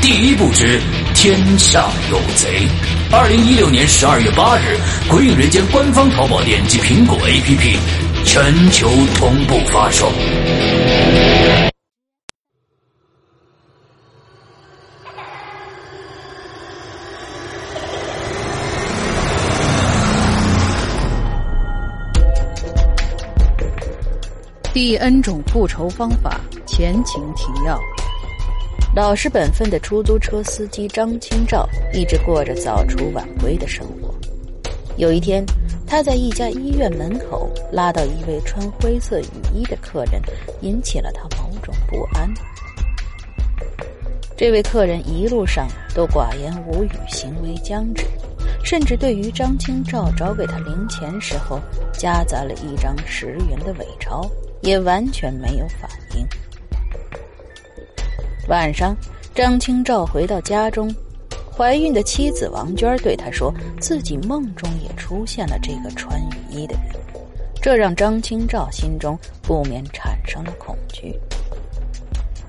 第一部之天下有贼，二零一六年十二月八日，鬼影人间官方淘宝店及苹果 APP 全球同步发售。第 N 种复仇方法前情提要。老实本分的出租车司机张清照一直过着早出晚归的生活。有一天，他在一家医院门口拉到一位穿灰色雨衣的客人，引起了他某种不安。这位客人一路上都寡言无语，行为僵直，甚至对于张清照找给他零钱时候夹杂了一张十元的伪钞，也完全没有反应。晚上，张清照回到家中，怀孕的妻子王娟对他说，自己梦中也出现了这个穿雨衣的人，这让张清照心中不免产生了恐惧。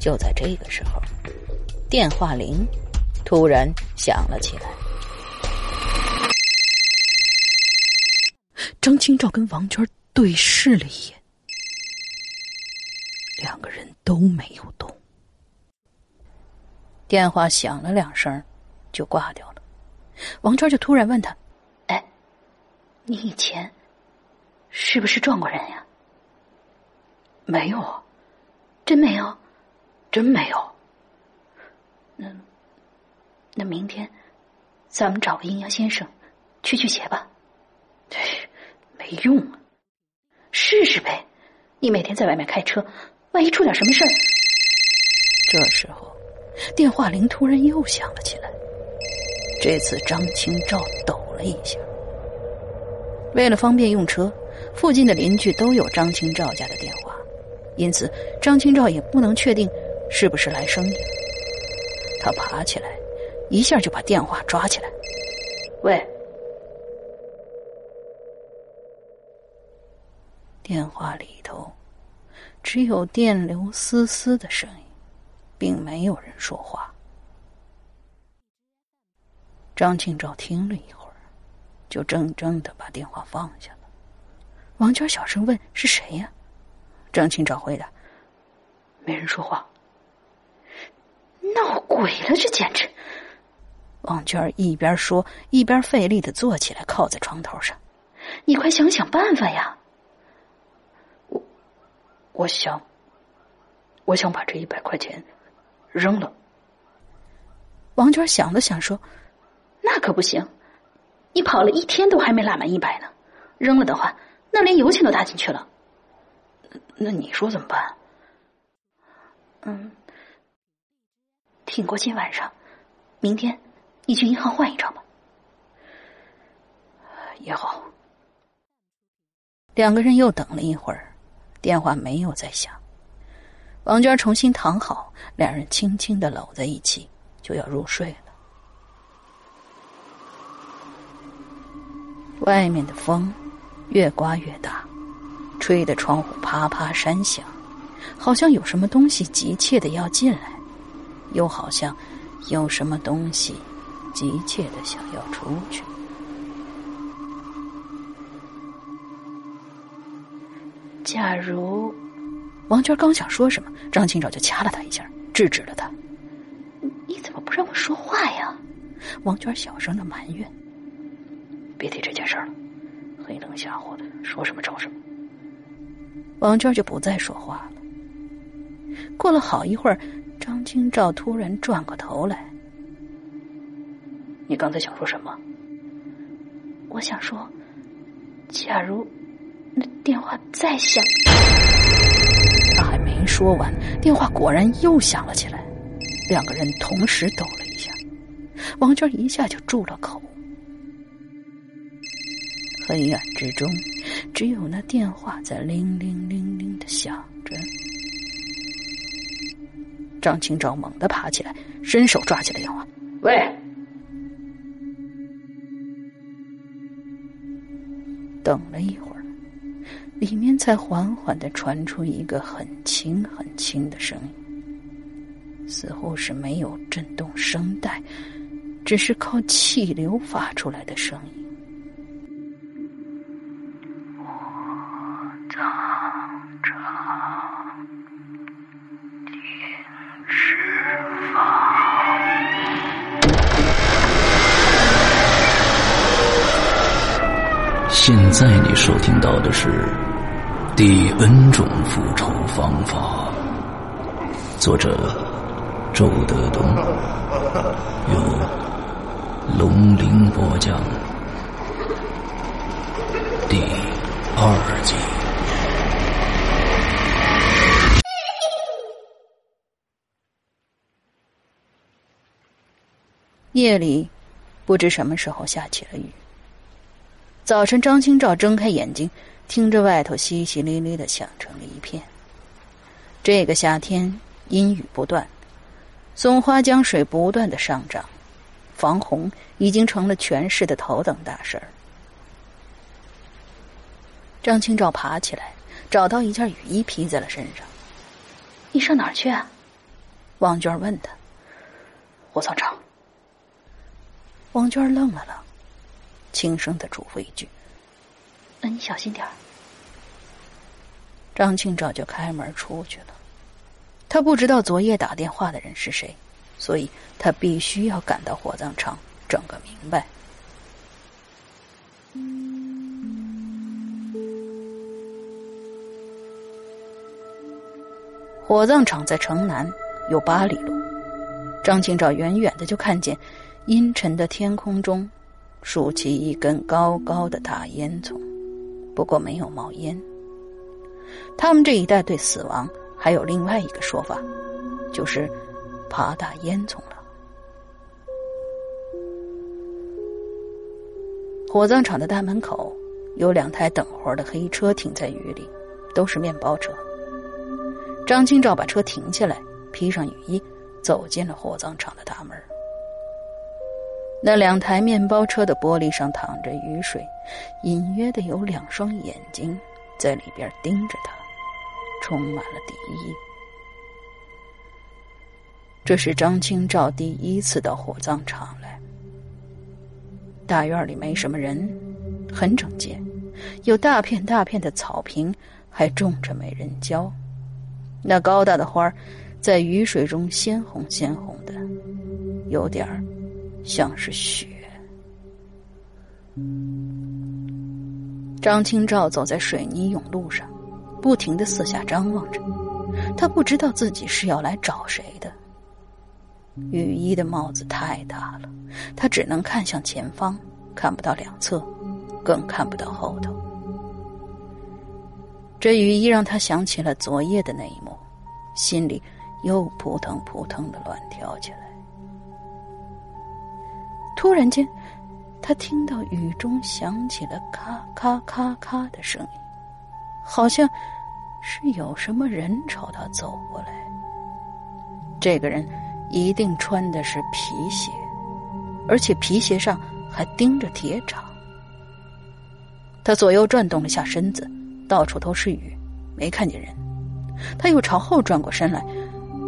就在这个时候，电话铃突然响了起来。张清照跟王娟对视了一眼，两个人都没有动。电话响了两声，就挂掉了。王娟就突然问他：“哎，你以前是不是撞过人呀？”“没有，真没有，真没有。”“那那明天咱们找个阴阳先生去驱邪吧。”“没用啊，试试呗。你每天在外面开车，万一出点什么事儿。”这时候。电话铃突然又响了起来，这次张清照抖了一下。为了方便用车，附近的邻居都有张清照家的电话，因此张清照也不能确定是不是来生意。他爬起来，一下就把电话抓起来。喂，电话里头只有电流丝丝的声音，并没有人说话。张庆照听了一会儿，就怔怔的把电话放下了。王娟小声问：“是谁呀？”张庆照回答：“没人说话。”闹鬼了，这简直！王娟一边说，一边费力的坐起来，靠在床头上。“你快想想办法呀！”我，我想，我想把这一百块钱扔了。王娟想了想，说：“那可不行，你跑了一天都还没拉满一百呢，扔了的话，那连油钱都搭进去了。那你说怎么办？”嗯。挺过今晚上，明天你去银行换一张吧。也好。两个人又等了一会儿，电话没有再响。王娟重新躺好，两人轻轻的搂在一起，就要入睡了。外面的风越刮越大，吹得窗户啪啪山响，好像有什么东西急切的要进来。又好像有什么东西急切的想要出去。假如王娟刚想说什么，张清照就掐了他一下，制止了他。你怎么不让我说话呀？王娟小声的埋怨。别提这件事了，黑灯瞎火的，说什么找什么。王娟就不再说话了。过了好一会儿。张清照突然转过头来：“你刚才想说什么？”我想说，假如那电话再响，没说完，电话果然又响了起来。两个人同时抖了一下，王娟一下就住了口。黑暗之中，只有那电话在铃铃铃铃的响着。张清照猛地爬起来，伸手抓起了电话。喂，等了一会儿，里面才缓缓的传出一个很轻很轻的声音，似乎是没有震动声带，只是靠气流发出来的声音。现在你收听到的是《第 N 种复仇方法》，作者周德东，由龙鳞播讲，第二集。夜里，不知什么时候下起了雨。早晨，张清照睁开眼睛，听着外头淅淅沥沥的响成了一片。这个夏天阴雨不断，松花江水不断的上涨，防洪已经成了全市的头等大事儿。张清照爬起来，找到一件雨衣披在了身上。你上哪儿去啊？王娟问他。火葬场。王娟愣了愣。轻声的嘱咐一句：“那你小心点儿。”张庆照就开门出去了。他不知道昨夜打电话的人是谁，所以他必须要赶到火葬场整个明白。火葬场在城南，有八里路。张庆照远远的就看见阴沉的天空中。竖起一根高高的大烟囱，不过没有冒烟。他们这一代对死亡还有另外一个说法，就是爬大烟囱了。火葬场的大门口有两台等活的黑车停在雨里，都是面包车。张清照把车停下来，披上雨衣，走进了火葬场的大门。那两台面包车的玻璃上淌着雨水，隐约的有两双眼睛在里边盯着他，充满了敌意。这是张清照第一次到火葬场来。大院里没什么人，很整洁，有大片大片的草坪，还种着美人蕉。那高大的花在雨水中鲜红鲜红的，有点儿像是雪。张清照走在水泥甬路上，不停的四下张望着。他不知道自己是要来找谁的。雨衣的帽子太大了，他只能看向前方，看不到两侧，更看不到后头。这雨衣让他想起了昨夜的那一幕，心里又扑腾扑腾的乱跳起来。突然间。他听到雨中响起了咔咔咔咔的声音，好像是有什么人朝他走过来。这个人一定穿的是皮鞋，而且皮鞋上还钉着铁掌。他左右转动了下身子，到处都是雨，没看见人。他又朝后转过身来，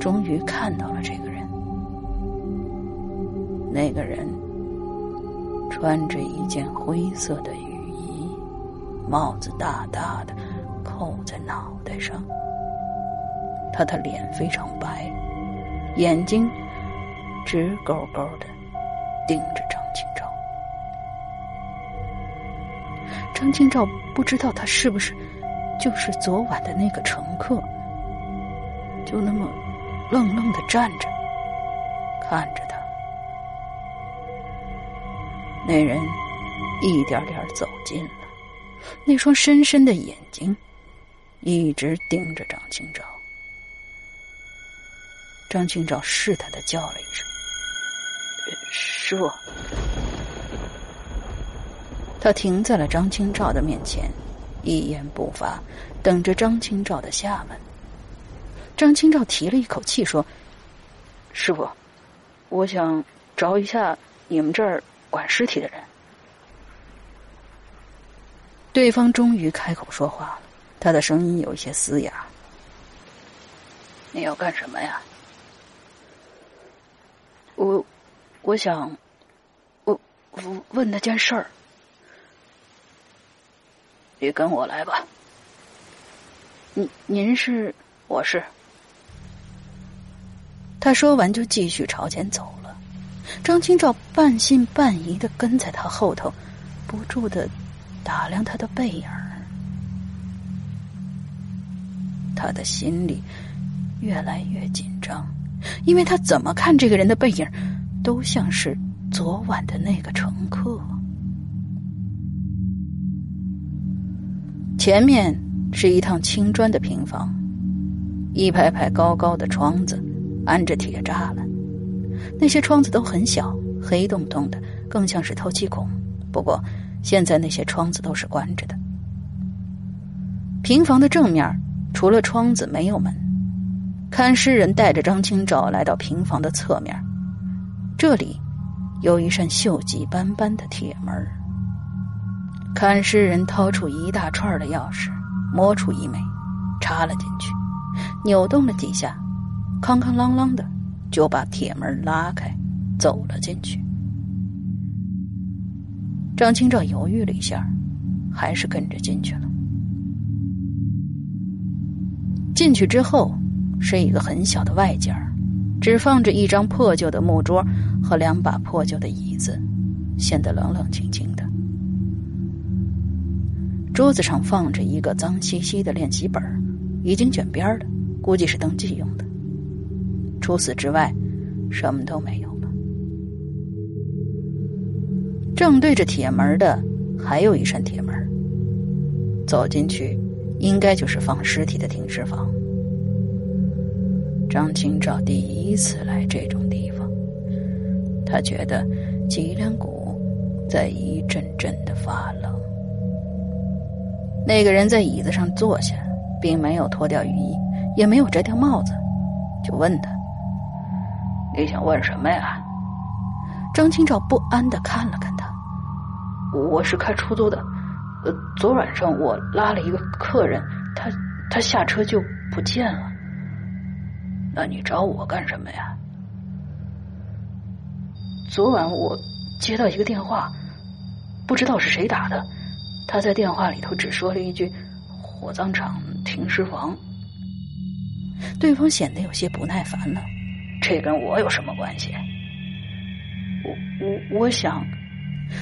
终于看到了这个人。那个人。穿着一件灰色的雨衣，帽子大大的扣在脑袋上。他的脸非常白，眼睛直勾勾的盯着张清照。张清照不知道他是不是就是昨晚的那个乘客，就那么愣愣的站着，看着他。那人一点点走近了，那双深深的眼睛一直盯着张清照。张清照试探的叫了一声：“师傅。”他停在了张清照的面前，一言不发，等着张清照的下文。张清照提了一口气说：“师傅，我想找一下你们这儿。”管尸体的人，对方终于开口说话了，他的声音有一些嘶哑：“你要干什么呀？”“我，我想，我，我问他件事儿。”“你跟我来吧。”“您，您是？我是。”他说完就继续朝前走。张清照半信半疑的跟在他后头，不住的打量他的背影他的心里越来越紧张，因为他怎么看这个人的背影，都像是昨晚的那个乘客。前面是一趟青砖的平房，一排排高高的窗子，安着铁栅栏。那些窗子都很小，黑洞洞的，更像是透气孔。不过，现在那些窗子都是关着的。平房的正面除了窗子没有门。看尸人带着张清照来到平房的侧面，这里有一扇锈迹斑斑的铁门。看尸人掏出一大串的钥匙，摸出一枚，插了进去，扭动了几下，康康啷啷的。就把铁门拉开，走了进去。张清照犹豫了一下，还是跟着进去了。进去之后，是一个很小的外间只放着一张破旧的木桌和两把破旧的椅子，显得冷冷清清的。桌子上放着一个脏兮兮的练习本已经卷边了，估计是登记用的。除此之外，什么都没有了。正对着铁门的还有一扇铁门，走进去，应该就是放尸体的停尸房。张清照第一次来这种地方，他觉得脊梁骨在一阵阵的发冷。那个人在椅子上坐下，并没有脱掉雨衣，也没有摘掉帽子，就问他。你想问什么呀？张清照不安的看了看他。我是开出租的，呃，昨晚上我拉了一个客人，他他下车就不见了。那你找我干什么呀？昨晚我接到一个电话，不知道是谁打的。他在电话里头只说了一句“火葬场停尸房”，对方显得有些不耐烦了。这跟我有什么关系？我我我想，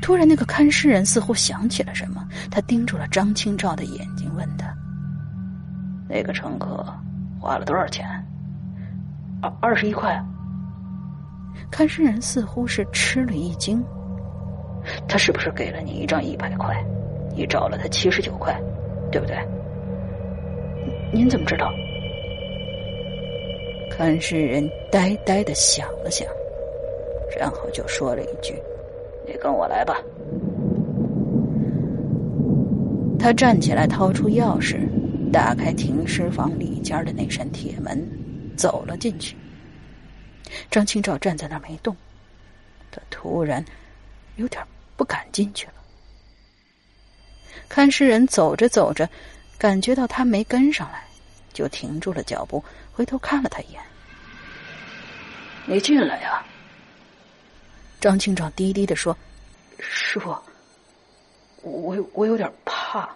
突然那个看尸人似乎想起了什么，他盯住了张清照的眼睛，问他：“那个乘客花了多少钱？”“二二十一块。”看尸人似乎是吃了一惊，他是不是给了你一张一百块？你找了他七十九块，对不对？您怎么知道？看尸人呆呆的想了想，然后就说了一句：“你跟我来吧。”他站起来，掏出钥匙，打开停尸房里间的那扇铁门，走了进去。张清照站在那儿没动，他突然有点不敢进去了。看尸人走着走着，感觉到他没跟上来，就停住了脚步，回头看了他一眼。你进来呀！张清照低低的说：“师傅，我我有点怕。”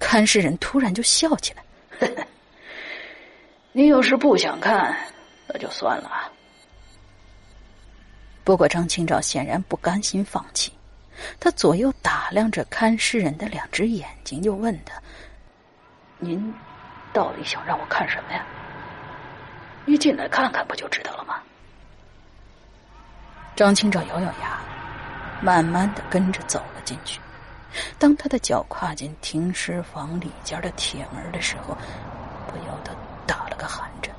看事人突然就笑起来：“ 你要是不想看，那就算了。”不过张清照显然不甘心放弃。他左右打量着看尸人的两只眼睛，又问他：“您到底想让我看什么呀？你进来看看不就知道了吗？”张清照咬咬牙，慢慢的跟着走了进去。当他的脚跨进停尸房里间的铁门的时候，不由得打了个寒颤。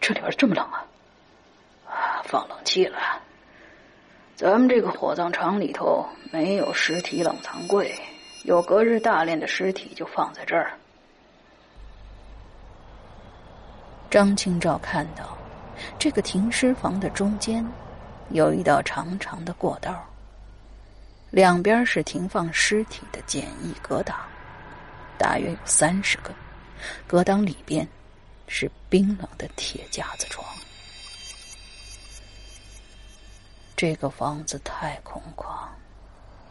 这里边这么冷啊！啊，放冷气了。咱们这个火葬场里头没有尸体冷藏柜，有隔日大殓的尸体就放在这儿。张清照看到，这个停尸房的中间有一道长长的过道，两边是停放尸体的简易隔挡，大约有三十个。隔挡里边是冰冷的铁架子床。这个房子太空旷，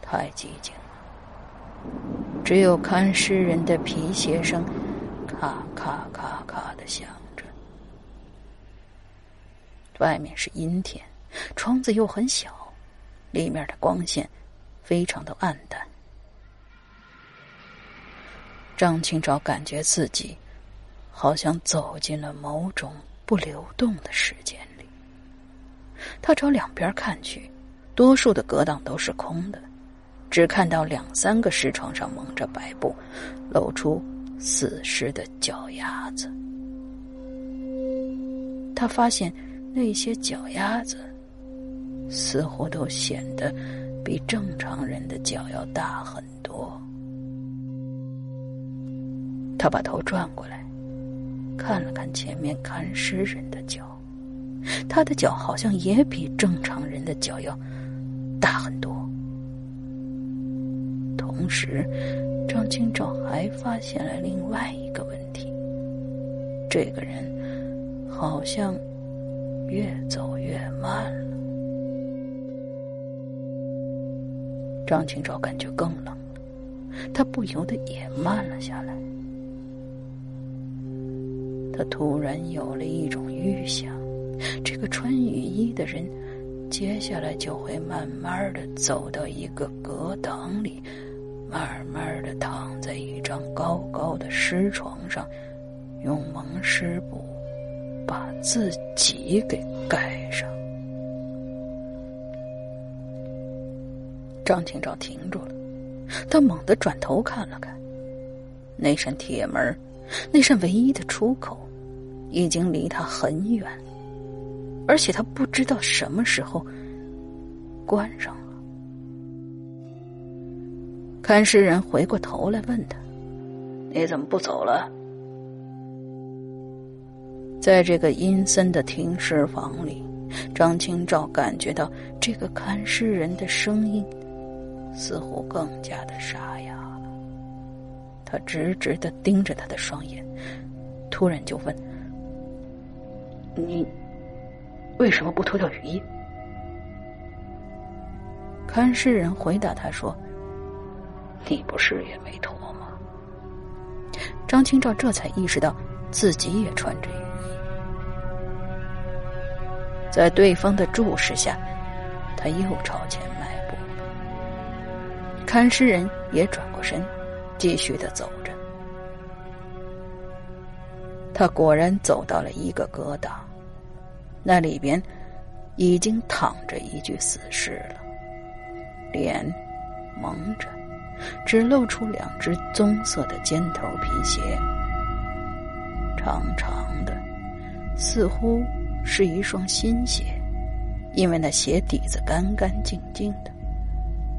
太寂静了，只有看尸人的皮鞋声，咔咔咔咔的响。外面是阴天，窗子又很小，里面的光线非常的暗淡。张清照感觉自己好像走进了某种不流动的时间里。他朝两边看去，多数的隔挡都是空的，只看到两三个尸床上蒙着白布，露出死尸的脚丫子。他发现那些脚丫子似乎都显得比正常人的脚要大很多。他把头转过来，看了看前面看尸人的脚。他的脚好像也比正常人的脚要大很多。同时，张清照还发现了另外一个问题：这个人好像越走越慢了。张清照感觉更冷了，他不由得也慢了下来。他突然有了一种预想。这个穿雨衣的人，接下来就会慢慢的走到一个隔挡里，慢慢的躺在一张高高的尸床上，用蒙尸布把自己给盖上。张清照停住了，他猛地转头看了看，那扇铁门，那扇唯一的出口，已经离他很远。而且他不知道什么时候关上了。看尸人回过头来问他：“你怎么不走了？”在这个阴森的停尸房里，张清照感觉到这个看尸人的声音似乎更加的沙哑了。他直直的盯着他的双眼，突然就问：“你为什么不脱掉雨衣？”看尸人回答他说：“你不是也没脱吗？”张清照这才意识到自己也穿着雨衣，在对方的注视下，他又朝前迈步。看尸人也转过身，继续的走着。他果然走到了一个疙瘩，那里边已经躺着一具死尸了。脸蒙着，只露出两只棕色的尖头皮鞋，长长的，似乎是一双新鞋，因为那鞋底子干干净净的，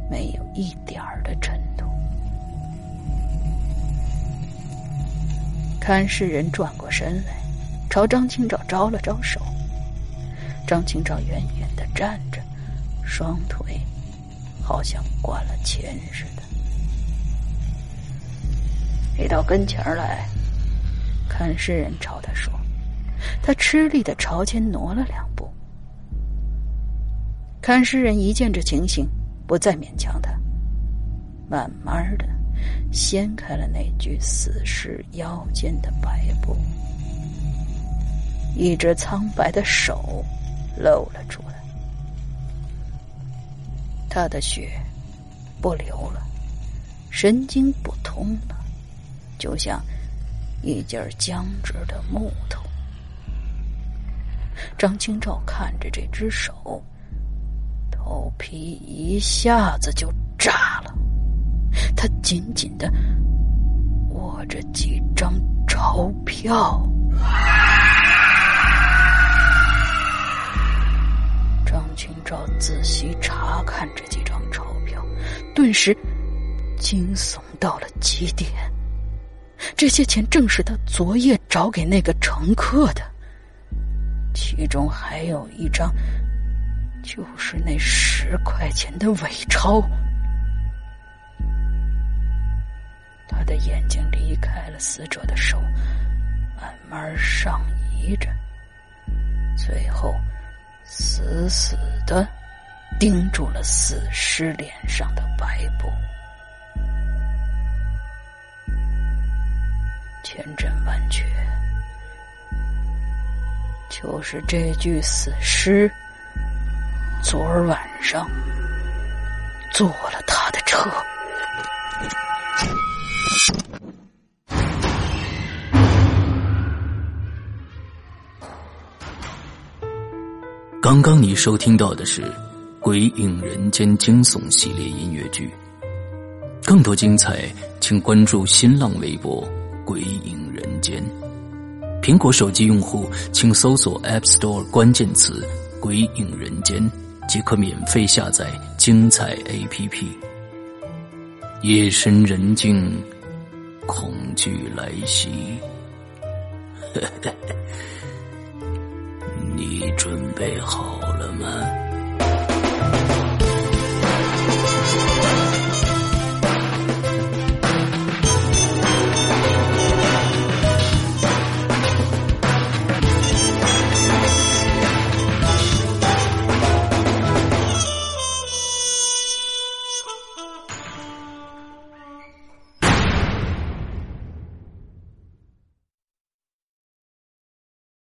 没有一点儿的尘土。看事人转过身来，朝张清照招了招手。张清照远远的站着，双腿。好像灌了铅似的。你到跟前来，看诗人朝他说。他吃力的朝前挪了两步。看诗人一见这情形，不再勉强他，慢慢的掀开了那具死尸腰间的白布，一只苍白的手露了出来。他的血不流了，神经不通了，就像一截僵直的木头。张清照看着这只手，头皮一下子就炸了。他紧紧的握着几张钞票。张清照仔细查看这几张钞票，顿时惊悚到了极点。这些钱正是他昨夜找给那个乘客的，其中还有一张，就是那十块钱的伪钞。他的眼睛离开了死者的手，慢慢上移着，最后。死死的盯住了死尸脸上的白布，千真万确，就是这具死尸昨儿晚上坐了他的车。刚刚你收听到的是《鬼影人间》惊悚系列音乐剧，更多精彩，请关注新浪微博“鬼影人间”。苹果手机用户请搜索 App Store 关键词“鬼影人间”，即可免费下载精彩 APP。夜深人静，恐惧来袭。你准备好了吗？